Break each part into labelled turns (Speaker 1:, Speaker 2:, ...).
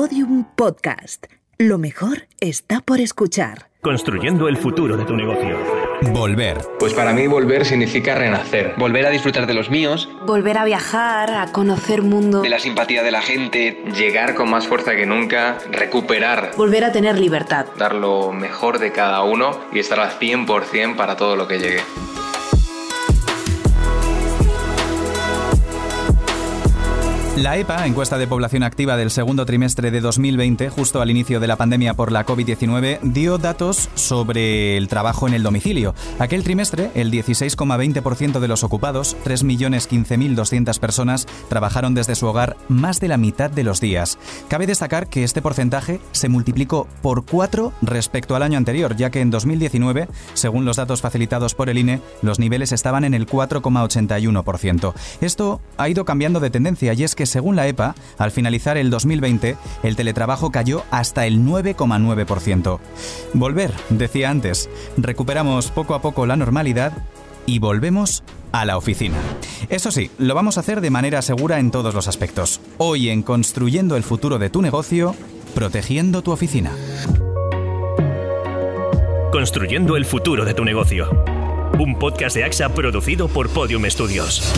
Speaker 1: Podium Podcast. Lo mejor está por escuchar.
Speaker 2: Construyendo el futuro de tu negocio.
Speaker 3: Volver.
Speaker 4: Pues para mí volver significa renacer.
Speaker 5: Volver a disfrutar de los míos.
Speaker 6: Volver a viajar, a conocer mundo.
Speaker 5: De la simpatía de la gente.
Speaker 4: Llegar con más fuerza que nunca. Recuperar.
Speaker 6: Volver a tener libertad.
Speaker 4: Dar lo mejor de cada uno y estar al 100% para todo lo que llegue.
Speaker 3: La EPA, encuesta de población activa del segundo trimestre de 2020, justo al inicio de la pandemia por la COVID-19, dio datos sobre el trabajo en el domicilio. Aquel trimestre, el 16,20% de los ocupados, 3.015.200 personas, trabajaron desde su hogar más de la mitad de los días. Cabe destacar que este porcentaje se multiplicó por cuatro respecto al año anterior, ya que en 2019, según los datos facilitados por el INE, los niveles estaban en el 4,81%. Esto ha ido cambiando de tendencia y es que según la EPA, al finalizar el 2020, el teletrabajo cayó hasta el 9,9%. Volver, decía antes, recuperamos poco a poco la normalidad y volvemos a la oficina. Eso sí, lo vamos a hacer de manera segura en todos los aspectos. Hoy en Construyendo el futuro de tu negocio, protegiendo tu oficina.
Speaker 2: Construyendo el futuro de tu negocio. Un podcast de AXA producido por Podium Studios.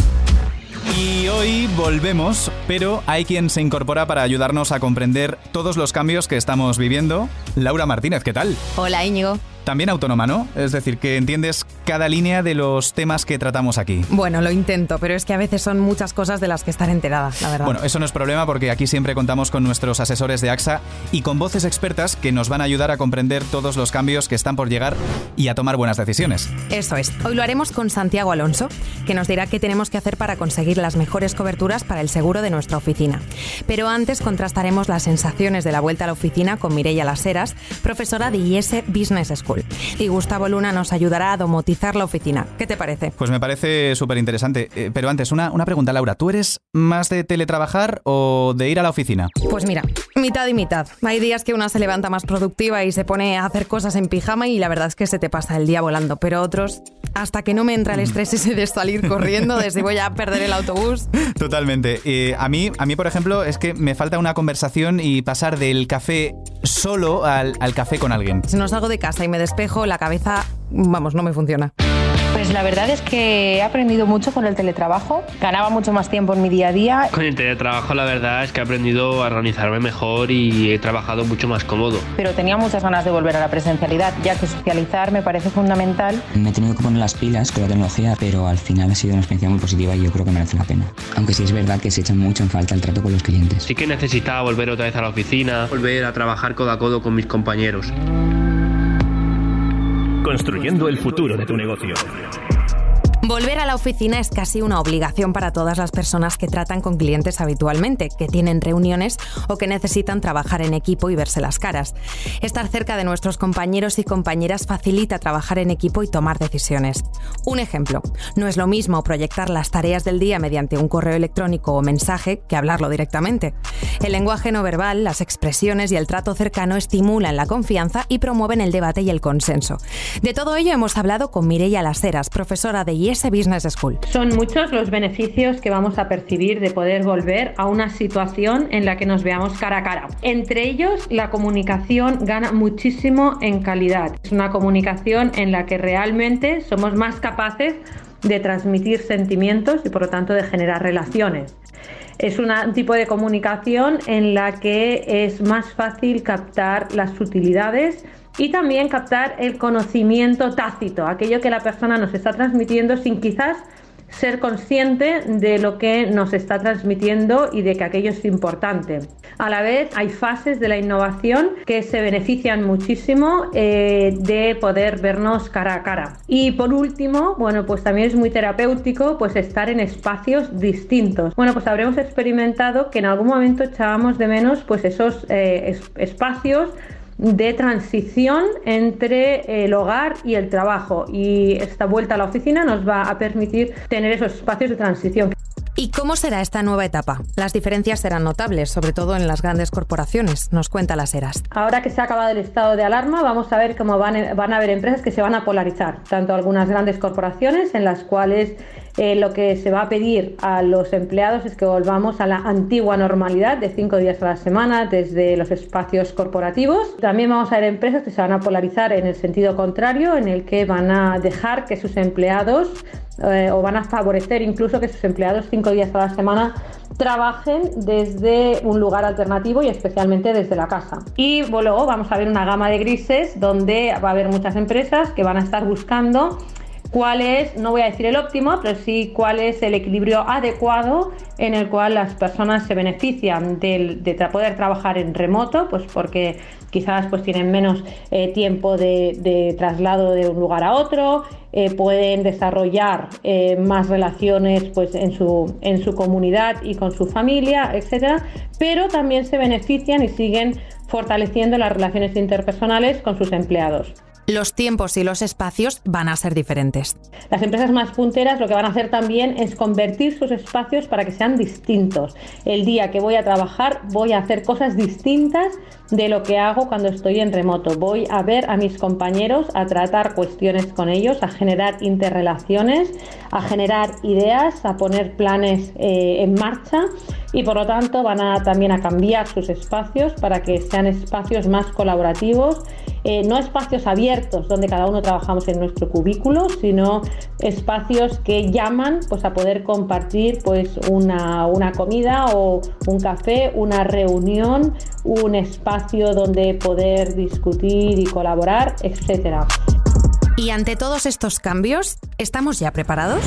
Speaker 3: Y hoy volvemos, pero hay quien se incorpora para ayudarnos a comprender todos los cambios que estamos viviendo. Laura Martínez, ¿qué tal?
Speaker 7: Hola Íñigo.
Speaker 3: También autónoma, ¿no? Es decir, que entiendes cada línea de los temas que tratamos aquí.
Speaker 7: Bueno, lo intento, pero es que a veces son muchas cosas de las que estar enterada, la verdad.
Speaker 3: Bueno, eso no es problema porque aquí siempre contamos con nuestros asesores de AXA y con voces expertas que nos van a ayudar a comprender todos los cambios que están por llegar y a tomar buenas decisiones.
Speaker 7: Eso es. Hoy lo haremos con Santiago Alonso, que nos dirá qué tenemos que hacer para conseguir las mejores coberturas para el seguro de nuestra oficina. Pero antes contrastaremos las sensaciones de la vuelta a la oficina con Mireia Laseras, profesora de IS Business School. Y Gustavo Luna nos ayudará a la oficina. ¿Qué te parece?
Speaker 3: Pues me parece súper interesante. Eh, pero antes, una, una pregunta, Laura. ¿Tú eres más de teletrabajar o de ir a la oficina?
Speaker 7: Pues mira, mitad y mitad. Hay días que una se levanta más productiva y se pone a hacer cosas en pijama y la verdad es que se te pasa el día volando. Pero otros, hasta que no me entra el estrés ese de salir corriendo, de si voy a perder el autobús.
Speaker 3: Totalmente. Eh, a, mí, a mí, por ejemplo, es que me falta una conversación y pasar del café solo al, al café con alguien.
Speaker 7: Si no salgo de casa y me despejo, la cabeza, vamos, no me funciona.
Speaker 8: Pues la verdad es que he aprendido mucho con el teletrabajo, ganaba mucho más tiempo en mi día a día.
Speaker 9: Con el teletrabajo la verdad es que he aprendido a organizarme mejor y he trabajado mucho más cómodo.
Speaker 8: Pero tenía muchas ganas de volver a la presencialidad, ya que socializar me parece fundamental.
Speaker 10: Me he tenido que poner las pilas con la tecnología, pero al final ha sido una experiencia muy positiva y yo creo que merece la pena. Aunque sí es verdad que se echa mucho en falta el trato con los clientes.
Speaker 9: Sí que necesitaba volver otra vez a la oficina, volver a trabajar codo a codo con mis compañeros.
Speaker 2: Construyendo el futuro de tu negocio.
Speaker 7: Volver a la oficina es casi una obligación para todas las personas que tratan con clientes habitualmente, que tienen reuniones o que necesitan trabajar en equipo y verse las caras. Estar cerca de nuestros compañeros y compañeras facilita trabajar en equipo y tomar decisiones. Un ejemplo, no es lo mismo proyectar las tareas del día mediante un correo electrónico o mensaje que hablarlo directamente. El lenguaje no verbal, las expresiones y el trato cercano estimulan la confianza y promueven el debate y el consenso. De todo ello hemos hablado con Mireia Laseras, profesora de IES Business School.
Speaker 11: Son muchos los beneficios que vamos a percibir de poder volver a una situación en la que nos veamos cara a cara. Entre ellos, la comunicación gana muchísimo en calidad. Es una comunicación en la que realmente somos más capaces de transmitir sentimientos y por lo tanto de generar relaciones. Es un tipo de comunicación en la que es más fácil captar las sutilidades y también captar el conocimiento tácito, aquello que la persona nos está transmitiendo sin quizás ser consciente de lo que nos está transmitiendo y de que aquello es importante. A la vez hay fases de la innovación que se benefician muchísimo eh, de poder vernos cara a cara. Y por último, bueno, pues también es muy terapéutico pues estar en espacios distintos. Bueno, pues habremos experimentado que en algún momento echábamos de menos pues esos eh, espacios de transición entre el hogar y el trabajo y esta vuelta a la oficina nos va a permitir tener esos espacios de transición.
Speaker 7: ¿Y cómo será esta nueva etapa? Las diferencias serán notables, sobre todo en las grandes corporaciones, nos cuenta las eras.
Speaker 11: Ahora que se ha acabado el estado de alarma, vamos a ver cómo van, van a haber empresas que se van a polarizar, tanto algunas grandes corporaciones en las cuales eh, lo que se va a pedir a los empleados es que volvamos a la antigua normalidad de cinco días a la semana desde los espacios corporativos. También vamos a ver empresas que se van a polarizar en el sentido contrario, en el que van a dejar que sus empleados eh, o van a favorecer incluso que sus empleados cinco días a la semana trabajen desde un lugar alternativo y especialmente desde la casa. Y luego vamos a ver una gama de grises donde va a haber muchas empresas que van a estar buscando cuál es, no voy a decir el óptimo, pero sí cuál es el equilibrio adecuado en el cual las personas se benefician de, poder trabajar en remoto, pues porque quizás pues tienen menos eh, tiempo de, traslado de un lugar a otro, eh, pueden desarrollar eh, más relaciones pues en su, en su comunidad y con su familia, etcétera, pero también se benefician y siguen fortaleciendo las relaciones interpersonales con sus empleados
Speaker 7: los tiempos y los espacios van a ser diferentes.
Speaker 11: Las empresas más punteras lo que van a hacer también es convertir sus espacios para que sean distintos. El día que voy a trabajar voy a hacer cosas distintas de lo que hago cuando estoy en remoto. Voy a ver a mis compañeros, a tratar cuestiones con ellos, a generar interrelaciones, a generar ideas, a poner planes eh, en marcha y por lo tanto van a también a cambiar sus espacios para que sean espacios más colaborativos, eh, no espacios abiertos donde cada uno trabajamos en nuestro cubículo, sino espacios que llaman pues, a poder compartir pues, una, una comida o un café, una reunión, un espacio donde poder discutir y colaborar, etcétera.
Speaker 7: Y ante todos estos cambios, ¿estamos ya preparados?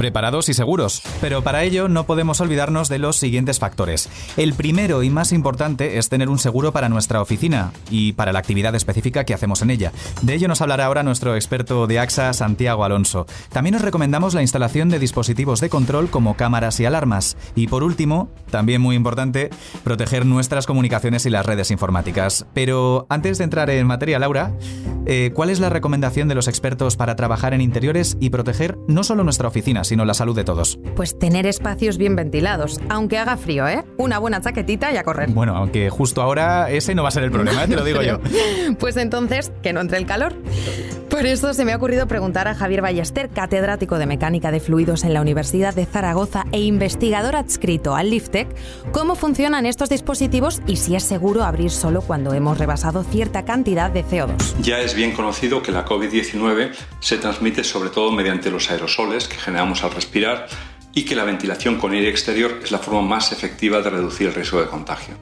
Speaker 3: Preparados y seguros. Pero para ello no podemos olvidarnos de los siguientes factores. El primero y más importante es tener un seguro para nuestra oficina y para la actividad específica que hacemos en ella. De ello nos hablará ahora nuestro experto de AXA, Santiago Alonso. También os recomendamos la instalación de dispositivos de control como cámaras y alarmas. Y por último, también muy importante, proteger nuestras comunicaciones y las redes informáticas. Pero antes de entrar en materia, Laura, eh, ¿cuál es la recomendación de los expertos para trabajar en interiores y proteger no solo nuestra oficina, sino la salud de todos?
Speaker 7: Pues tener espacios bien ventilados, aunque haga frío, ¿eh? Una buena chaquetita y a correr.
Speaker 3: Bueno, aunque justo ahora ese no va a ser el problema, ¿eh? te lo digo yo.
Speaker 7: Pues entonces, que no entre el calor. Por eso se me ha ocurrido preguntar a Javier Ballester, catedrático de Mecánica de Fluidos en la Universidad de Zaragoza e investigador adscrito al Liftec, cómo funcionan estos dispositivos y si es seguro abrir solo cuando hemos rebasado cierta cantidad de CO2.
Speaker 12: Ya es bien conocido que la COVID-19 se transmite sobre todo mediante los aerosoles que generamos al respirar y que la ventilación con aire exterior es la forma más efectiva de reducir el riesgo de contagio.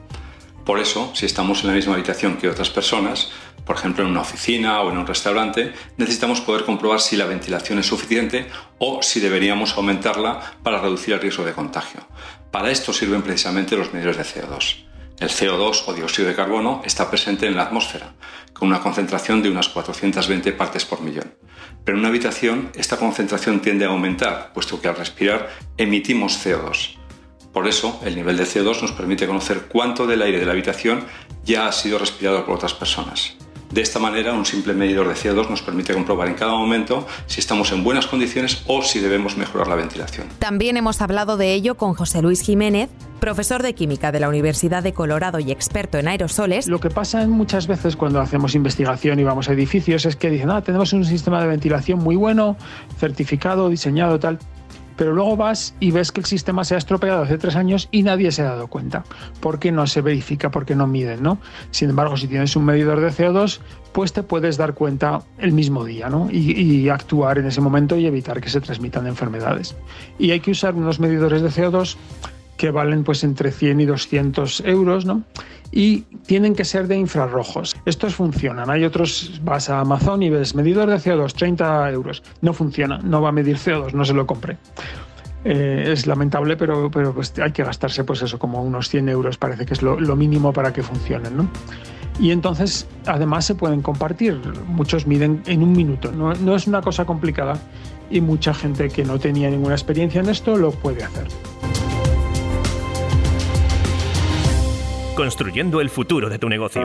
Speaker 12: Por eso, si estamos en la misma habitación que otras personas, por ejemplo en una oficina o en un restaurante, necesitamos poder comprobar si la ventilación es suficiente o si deberíamos aumentarla para reducir el riesgo de contagio. Para esto sirven precisamente los medidores de CO2. El CO2 o dióxido de carbono está presente en la atmósfera, con una concentración de unas 420 partes por millón. Pero en una habitación esta concentración tiende a aumentar, puesto que al respirar emitimos CO2. Por eso, el nivel de CO2 nos permite conocer cuánto del aire de la habitación ya ha sido respirado por otras personas. De esta manera, un simple medidor de CO2 nos permite comprobar en cada momento si estamos en buenas condiciones o si debemos mejorar la ventilación.
Speaker 7: También hemos hablado de ello con José Luis Jiménez, profesor de química de la Universidad de Colorado y experto en aerosoles.
Speaker 13: Lo que pasa muchas veces cuando hacemos investigación y vamos a edificios es que dicen, ah, tenemos un sistema de ventilación muy bueno, certificado, diseñado, tal pero luego vas y ves que el sistema se ha estropeado hace tres años y nadie se ha dado cuenta. ¿Por qué no se verifica? ¿Por qué no miden? ¿no? Sin embargo, si tienes un medidor de CO2, pues te puedes dar cuenta el mismo día ¿no? y, y actuar en ese momento y evitar que se transmitan enfermedades. Y hay que usar unos medidores de CO2 que valen pues entre 100 y 200 euros, ¿no? Y tienen que ser de infrarrojos. Estos funcionan. Hay otros, vas a Amazon y ves medidor de CO2, 30 euros. No funciona, no va a medir CO2, no se lo compré. Eh, es lamentable, pero, pues hay que gastarse pues eso, como unos 100 euros, parece que es lo, mínimo para que funcionen, ¿no? Y entonces, además, se pueden compartir. Muchos miden en un minuto. No es una cosa complicada y mucha gente que no tenía ninguna experiencia en esto lo puede hacer.
Speaker 2: Construyendo el futuro de tu negocio.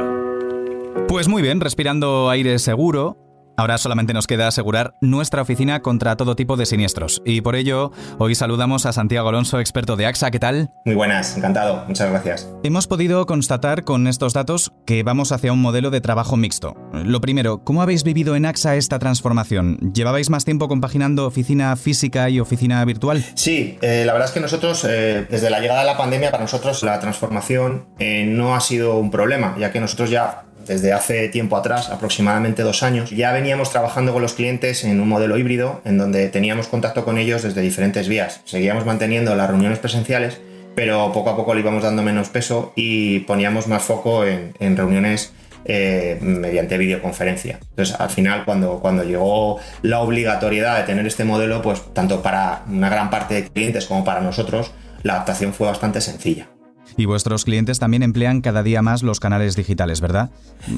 Speaker 3: Pues muy bien, respirando aire seguro, Ahora solamente nos queda asegurar nuestra oficina contra todo tipo de siniestros. Y por ello, hoy saludamos a Santiago Alonso, experto de AXA. ¿Qué tal?
Speaker 14: Muy buenas, encantado. Muchas gracias.
Speaker 3: Hemos podido constatar con estos datos que vamos hacia un modelo de trabajo mixto. Lo primero, ¿cómo habéis vivido en AXA esta transformación? ¿Llevabais más tiempo compaginando oficina física y oficina virtual?
Speaker 14: Sí, eh, la verdad es que nosotros, eh, desde la llegada de la pandemia, para nosotros la transformación eh, no ha sido un problema, ya que nosotros ya desde hace tiempo atrás, aproximadamente dos años, ya veníamos trabajando con los clientes en un modelo híbrido en donde teníamos contacto con ellos desde diferentes vías. Seguíamos manteniendo las reuniones presenciales, pero poco a poco le íbamos dando menos peso y poníamos más foco en, reuniones eh, mediante videoconferencia. Entonces, al final, cuando, cuando llegó la obligatoriedad de tener este modelo, pues tanto para una gran parte de clientes como para nosotros, la adaptación fue bastante sencilla.
Speaker 3: Y vuestros clientes también emplean cada día más los canales digitales, ¿verdad?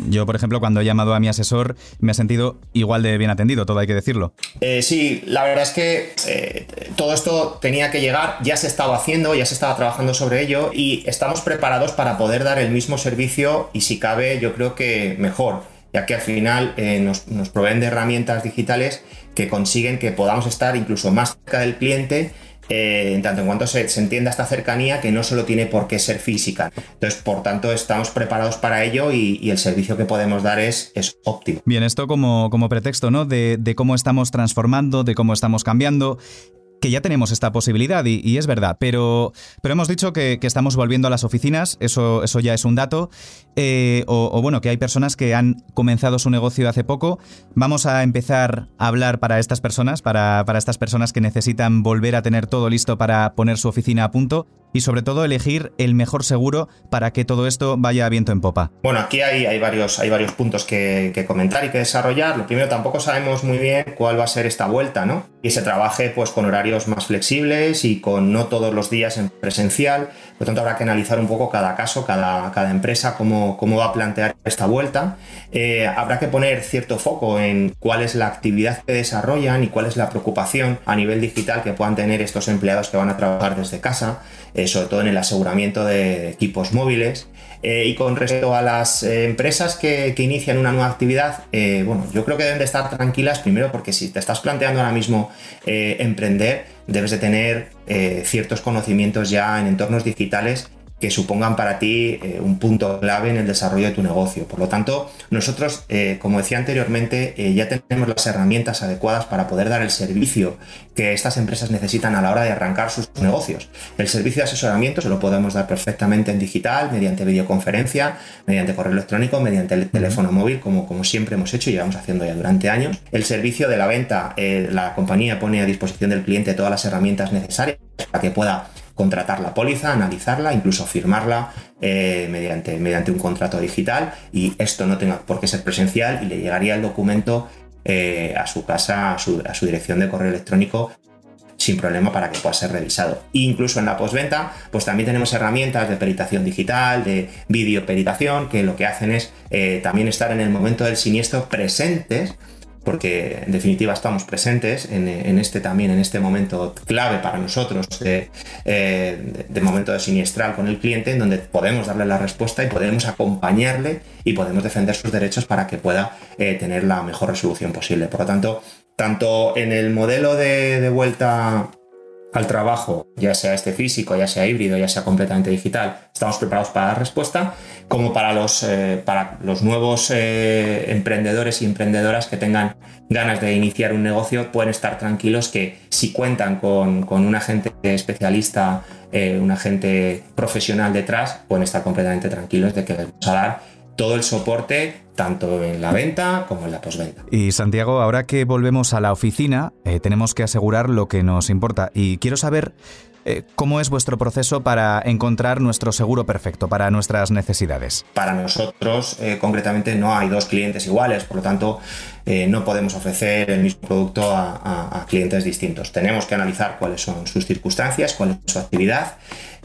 Speaker 3: Yo, por ejemplo, cuando he llamado a mi asesor, me he sentido igual de bien atendido, todo hay que decirlo.
Speaker 14: Eh, sí, la verdad es que eh, todo esto tenía que llegar, ya se estaba haciendo, ya se estaba trabajando sobre ello y estamos preparados para poder dar el mismo servicio y si cabe, yo creo que mejor, ya que al final eh, nos, nos proveen de herramientas digitales que consiguen que podamos estar incluso más cerca del cliente eh, en tanto en cuanto se, entienda esta cercanía que no solo tiene por qué ser física. Entonces, por tanto, estamos preparados para ello y, el servicio que podemos dar es, es óptimo.
Speaker 3: Bien, esto como, como pretexto, ¿no? De, de cómo estamos transformando, de cómo estamos cambiando que ya tenemos esta posibilidad y, es verdad, pero, pero hemos dicho que, estamos volviendo a las oficinas, eso, eso ya es un dato, eh, o, bueno, que hay personas que han comenzado su negocio hace poco. Vamos a empezar a hablar para estas personas, para, para estas personas que necesitan volver a tener todo listo para poner su oficina a punto y sobre todo elegir el mejor seguro para que todo esto vaya a viento en popa.
Speaker 14: Bueno, aquí hay, hay, varios, hay varios puntos que, que, comentar y que desarrollar. Lo primero, tampoco sabemos muy bien cuál va a ser esta vuelta, ¿no? Y se trabaje pues con horarios más flexibles y con no todos los días en presencial. Por lo tanto, habrá que analizar un poco cada caso, cada, cada empresa, cómo, cómo va a plantear esta vuelta. Eh, habrá que poner cierto foco en cuál es la actividad que desarrollan y cuál es la preocupación a nivel digital que puedan tener estos empleados que van a trabajar desde casa. Eh, sobre todo en el aseguramiento de equipos móviles. Eh, y con respecto a las empresas que, inician una nueva actividad, bueno, yo creo que deben de estar tranquilas primero porque si te estás planteando ahora mismo emprender, debes de tener ciertos conocimientos ya en entornos digitales que supongan para ti eh, un punto clave en el desarrollo de tu negocio. Por lo tanto, nosotros, eh, como decía anteriormente, eh, ya tenemos las herramientas adecuadas para poder dar el servicio que estas empresas necesitan a la hora de arrancar sus negocios. El servicio de asesoramiento se lo podemos dar perfectamente en digital, mediante videoconferencia, mediante correo electrónico, mediante el teléfono móvil, como, como siempre hemos hecho y llevamos haciendo ya durante años. El servicio de la venta, la compañía pone a disposición del cliente todas las herramientas necesarias para que pueda contratar la póliza, analizarla, incluso firmarla eh, mediante, mediante un contrato digital y esto no tenga por qué ser presencial y le llegaría el documento eh, a su casa, a su, dirección de correo electrónico sin problema para que pueda ser revisado. Incluso en la postventa, pues también tenemos herramientas de peritación digital, de videoperitación, que lo que hacen es eh, también estar en el momento del siniestro presentes porque en definitiva estamos presentes en, este también, en este momento clave para nosotros de, eh, momento de siniestral con el cliente, en donde podemos darle la respuesta y podemos acompañarle y podemos defender sus derechos para que pueda eh, tener la mejor resolución posible. Por lo tanto, tanto en el modelo de vuelta al trabajo, ya sea este físico, ya sea híbrido, ya sea completamente digital, estamos preparados para dar respuesta, como para los, eh, para los nuevos eh, emprendedores y emprendedoras que tengan ganas de iniciar un negocio, pueden estar tranquilos que si cuentan con, un agente especialista, eh, un agente profesional detrás, pueden estar completamente tranquilos de que les vamos a dar todo el soporte tanto en la venta como en la postventa.
Speaker 3: Y Santiago, ahora que volvemos a la oficina, tenemos que asegurar lo que nos importa. Y quiero saber eh, cómo es vuestro proceso para encontrar nuestro seguro perfecto para nuestras necesidades.
Speaker 14: Para nosotros, eh, concretamente, no hay dos clientes iguales, por lo tanto, no podemos ofrecer el mismo producto a, clientes distintos. Tenemos que analizar cuáles son sus circunstancias, cuál es su actividad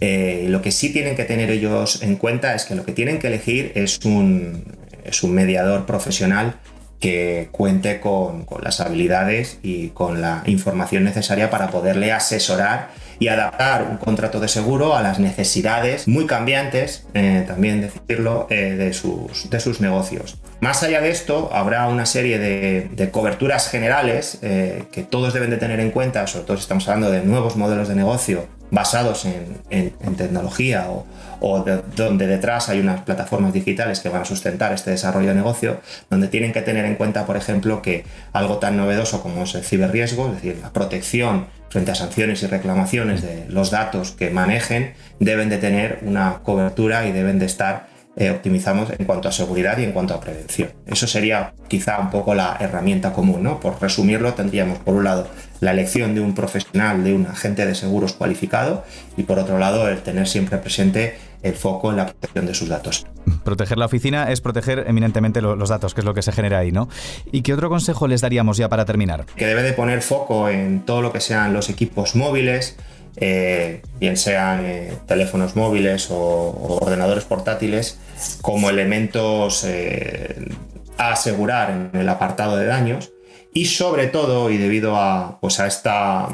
Speaker 14: eh, lo que sí tienen que tener ellos en cuenta es que lo que tienen que elegir es un, es un mediador profesional que cuente con, las habilidades y con la información necesaria para poderle asesorar y adaptar un contrato de seguro a las necesidades muy cambiantes, eh, también decirlo, eh, de, sus, de sus negocios. Más allá de esto, habrá una serie de, coberturas generales eh, que todos deben de tener en cuenta, sobre todo si estamos hablando de nuevos modelos de negocio basados en, tecnología o, donde detrás hay unas plataformas digitales que van a sustentar este desarrollo de negocio, donde tienen que tener en cuenta, por ejemplo, que algo tan novedoso como es el ciberriesgo, es decir, la protección frente a sanciones y reclamaciones de los datos que manejen, deben de tener una cobertura y deben de estar eh, optimizamos en cuanto a seguridad y en cuanto a prevención. Eso sería quizá un poco la herramienta común, ¿no? Por resumirlo, tendríamos por un lado la elección de un profesional, de un agente de seguros cualificado y por otro lado el tener siempre presente el foco en la protección de sus datos.
Speaker 3: Proteger la oficina es proteger eminentemente los datos, que es lo que se genera ahí, ¿no? ¿Y qué otro consejo les daríamos ya para terminar?
Speaker 14: Que debe de poner foco en todo lo que sean los equipos móviles, eh, bien sean eh, teléfonos móviles o, ordenadores portátiles, como elementos eh, a asegurar en el apartado de daños. Y sobre todo, y debido a, pues a esta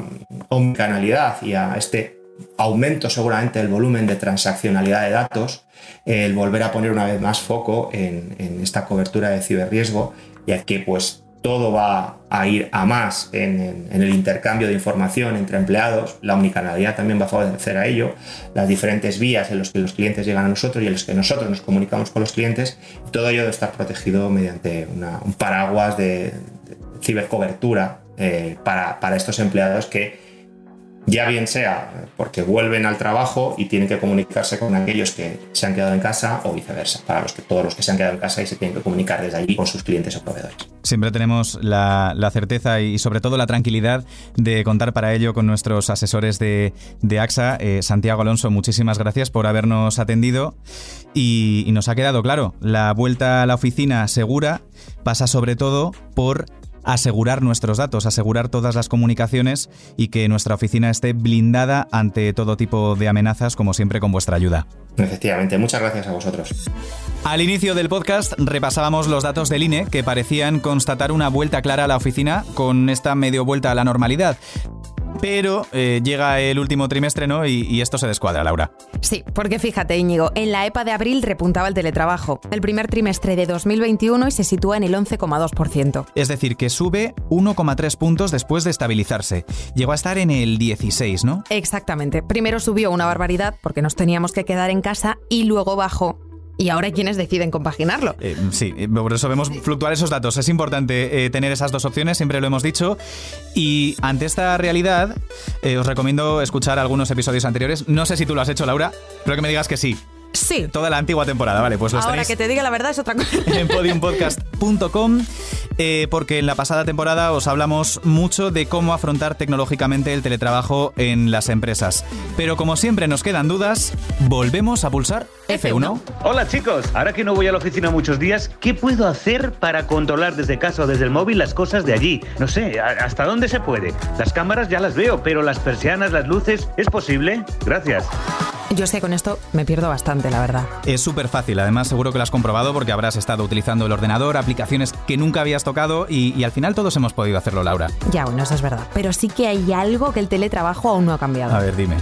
Speaker 14: omnicanalidad y a este aumento seguramente del volumen de transaccionalidad de datos, el volver a poner una vez más foco en, esta cobertura de ciberriesgo, ya que pues todo va a ir a más en, el intercambio de información entre empleados, la omnicanalidad también va a favorecer a ello, las diferentes vías en las que los clientes llegan a nosotros y en las que nosotros nos comunicamos con los clientes, todo ello debe estar protegido mediante un paraguas de, cibercobertura eh, para estos empleados que ya bien sea porque vuelven al trabajo y tienen que comunicarse con aquellos que se han quedado en casa o viceversa, para los que, todos los que se han quedado en casa y se tienen que comunicar desde allí con sus clientes o proveedores.
Speaker 3: Siempre tenemos la, certeza y sobre todo la tranquilidad de contar para ello con nuestros asesores de, AXA. Eh, Santiago Alonso, muchísimas gracias por habernos atendido y nos ha quedado claro, la vuelta a la oficina segura pasa sobre todo por asegurar nuestros datos, asegurar todas las comunicaciones y que nuestra oficina esté blindada ante todo tipo de amenazas, como siempre con vuestra ayuda.
Speaker 14: Efectivamente, muchas gracias a vosotros.
Speaker 3: Al inicio del podcast repasábamos los datos del INE que parecían constatar una vuelta clara a la oficina con esta medio vuelta a la normalidad. Pero eh, llega el último trimestre, ¿no? Y, esto se descuadra, Laura.
Speaker 7: Sí, porque fíjate, Íñigo, en la EPA de abril repuntaba el teletrabajo. El primer trimestre de 2021 y se sitúa en el 11,2%.
Speaker 3: Es decir, que sube 1,3 puntos después de estabilizarse. Llegó a estar en el 16, ¿no?
Speaker 7: Exactamente. Primero subió una barbaridad porque nos teníamos que quedar en casa y luego bajó y ahora quienes deciden compaginarlo.
Speaker 3: Eh, sí, por eso vemos fluctuar esos datos. Es importante eh, tener esas dos opciones, siempre lo hemos dicho. Y ante esta realidad, eh, os recomiendo escuchar algunos episodios anteriores. No sé si tú lo has hecho, Laura, pero que me digas que sí.
Speaker 7: Sí.
Speaker 3: Toda la antigua temporada, vale, pues los
Speaker 7: Ahora que te diga la verdad es otra cosa.
Speaker 3: En podiumpodcast.com, eh, porque en la pasada temporada os hablamos mucho de cómo afrontar tecnológicamente el teletrabajo en las empresas. Pero como siempre nos quedan dudas, volvemos a pulsar F1.
Speaker 15: Hola chicos, ahora que no voy a la oficina muchos días, ¿qué puedo hacer para controlar desde casa o desde el móvil las cosas de allí? No sé, ¿hasta dónde se puede? Las cámaras ya las veo, pero las persianas, las luces, ¿es posible? Gracias.
Speaker 7: Yo sé, con esto me pierdo bastante, la verdad.
Speaker 3: Es súper fácil, además seguro que lo has comprobado porque habrás estado utilizando el ordenador, aplicaciones que nunca habías tocado y, al final todos hemos podido hacerlo, Laura.
Speaker 7: Ya, bueno, eso es verdad. Pero sí que hay algo que el teletrabajo aún no ha cambiado.
Speaker 3: A ver, dime.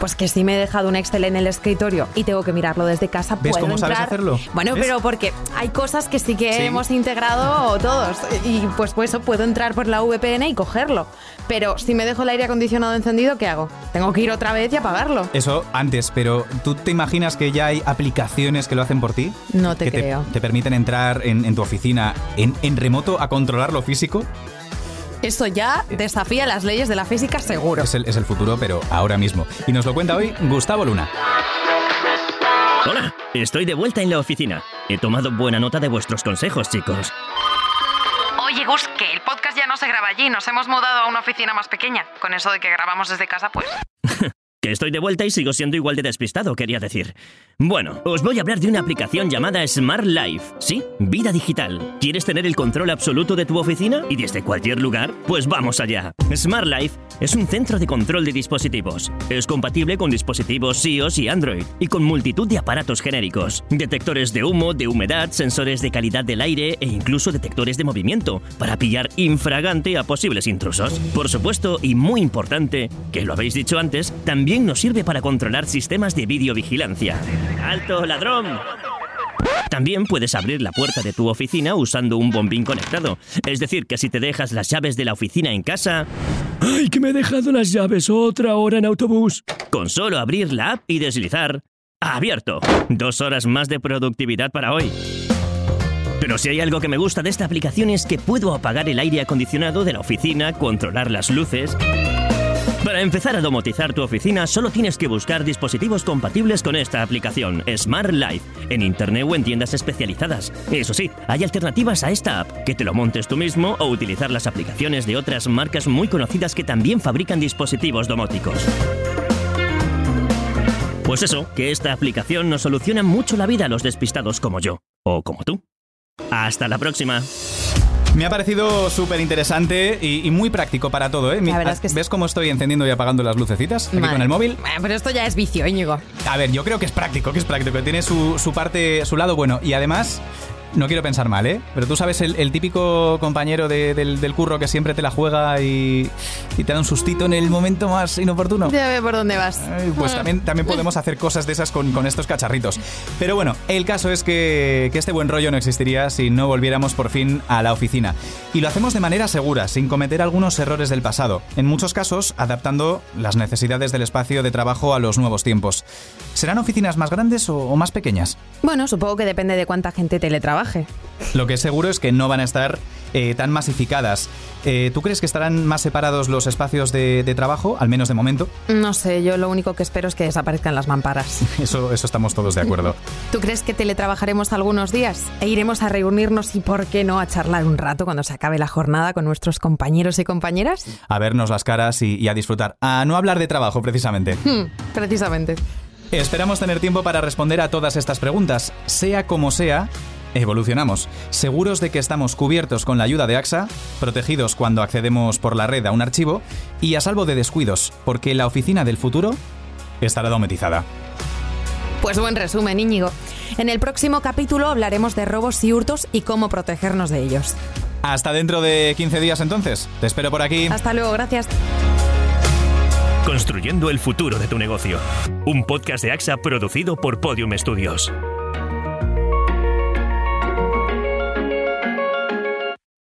Speaker 7: Pues que si me he dejado un Excel en el escritorio y tengo que mirarlo desde casa,
Speaker 3: ¿Ves cómo sabes hacerlo?
Speaker 7: Bueno, pero porque hay cosas que sí que hemos integrado todos y pues, pues eso puedo entrar por la VPN y cogerlo. Pero si me dejo el aire acondicionado encendido, ¿qué hago? Tengo que ir otra vez y apagarlo.
Speaker 3: Eso antes, pero ¿tú te imaginas que ya hay aplicaciones que lo hacen por ti?
Speaker 7: No te
Speaker 3: que
Speaker 7: creo.
Speaker 3: Te, permiten entrar en, tu oficina en, en remoto a controlar lo físico?
Speaker 7: Eso ya desafía las leyes de la física seguro.
Speaker 3: Es el, es el, futuro, pero ahora mismo. Y nos lo cuenta hoy Gustavo Luna.
Speaker 2: Hola, estoy de vuelta en la oficina. He tomado buena nota de vuestros consejos, chicos.
Speaker 7: Oye, Gus, que el podcast ya no se graba allí, nos hemos mudado a una oficina más pequeña. Con eso de que grabamos desde casa, pues.
Speaker 2: estoy de vuelta y sigo siendo igual de despistado, quería decir. Bueno, os voy a hablar de una aplicación llamada Smart Life. ¿Sí? Vida digital. ¿Quieres tener el control absoluto de tu oficina y desde cualquier lugar? Pues vamos allá. Smart Life es un centro de control de dispositivos. Es compatible con dispositivos iOS y Android y con multitud de aparatos genéricos. Detectores de humo, de humedad, sensores de calidad del aire e incluso detectores de movimiento para pillar infragante a posibles intrusos. Por supuesto, y muy importante, que lo habéis dicho antes, también nos sirve para controlar sistemas de videovigilancia. ¡Alto, ladrón! También puedes abrir la puerta de tu oficina usando un bombín conectado. Es decir, que si te dejas las llaves de la oficina en casa... ¡Ay, que me he dejado las llaves otra hora en autobús! Con solo abrir la app y deslizar... ¡Abierto! Dos horas más de productividad para hoy. Pero si hay algo que me gusta de esta aplicación es que puedo apagar el aire acondicionado de la oficina, controlar las luces... Para empezar a domotizar tu oficina, solo tienes que buscar dispositivos compatibles con esta aplicación, Smart Life, en internet o en tiendas especializadas. Eso sí, hay alternativas a esta app, que te lo montes tú mismo o utilizar las aplicaciones de otras marcas muy conocidas que también fabrican dispositivos domóticos. Pues eso, que esta aplicación nos soluciona mucho la vida a los despistados como yo, o como tú. Hasta la próxima.
Speaker 3: Me ha parecido súper interesante y, y, muy práctico para todo, ¿eh?
Speaker 7: La verdad es que
Speaker 3: ¿Ves cómo estoy encendiendo y apagando las lucecitas aquí con el móvil?
Speaker 7: Pero esto ya es vicio, Íñigo.
Speaker 3: A ver, yo creo que es práctico, que es práctico, tiene su, su parte, su lado bueno. Y además, no quiero pensar mal, ¿eh? Pero tú sabes el, el típico compañero de- del, del curro que siempre te la juega y, y te da un sustito en el momento más inoportuno.
Speaker 7: Ya ve por dónde vas.
Speaker 3: Ay, Pues también, también podemos hacer cosas de esas con, con estos cacharritos. Pero bueno, el caso es que, que este buen rollo no existiría si no volviéramos por fin a la oficina. Y lo hacemos de manera segura, sin cometer algunos errores del pasado. En muchos casos, adaptando las necesidades del espacio de trabajo a los nuevos tiempos. ¿Serán oficinas más grandes o, o más pequeñas?
Speaker 7: Bueno, supongo que depende de cuánta gente
Speaker 3: Lo que es seguro es que no van a estar eh, tan masificadas. Eh, ¿Tú crees que estarán más separados los espacios de, de trabajo, al menos de momento?
Speaker 7: No sé, yo lo único que espero es que desaparezcan las mamparas.
Speaker 3: Eso, eso estamos todos de acuerdo.
Speaker 7: ¿Tú crees que teletrabajaremos algunos días? E iremos a reunirnos y, ¿por qué no, a charlar un rato cuando se acabe la jornada con nuestros compañeros y compañeras?
Speaker 3: A vernos las caras y, y a disfrutar. A no hablar de trabajo, precisamente.
Speaker 7: Hmm, precisamente.
Speaker 3: Esperamos tener tiempo para responder a todas estas preguntas. Sea como sea, evolucionamos. Seguros de que estamos cubiertos con la ayuda de AXA, protegidos cuando accedemos por la red a un archivo y a salvo de descuidos, porque la oficina del futuro estará dometizada.
Speaker 7: Pues buen resumen, Íñigo. En el próximo capítulo hablaremos de robos y hurtos y cómo protegernos de ellos.
Speaker 3: Hasta dentro de 15 días entonces. Te espero por aquí.
Speaker 7: Hasta luego, gracias.
Speaker 2: Construyendo el futuro de tu negocio. Un podcast de AXA producido por Podium Studios.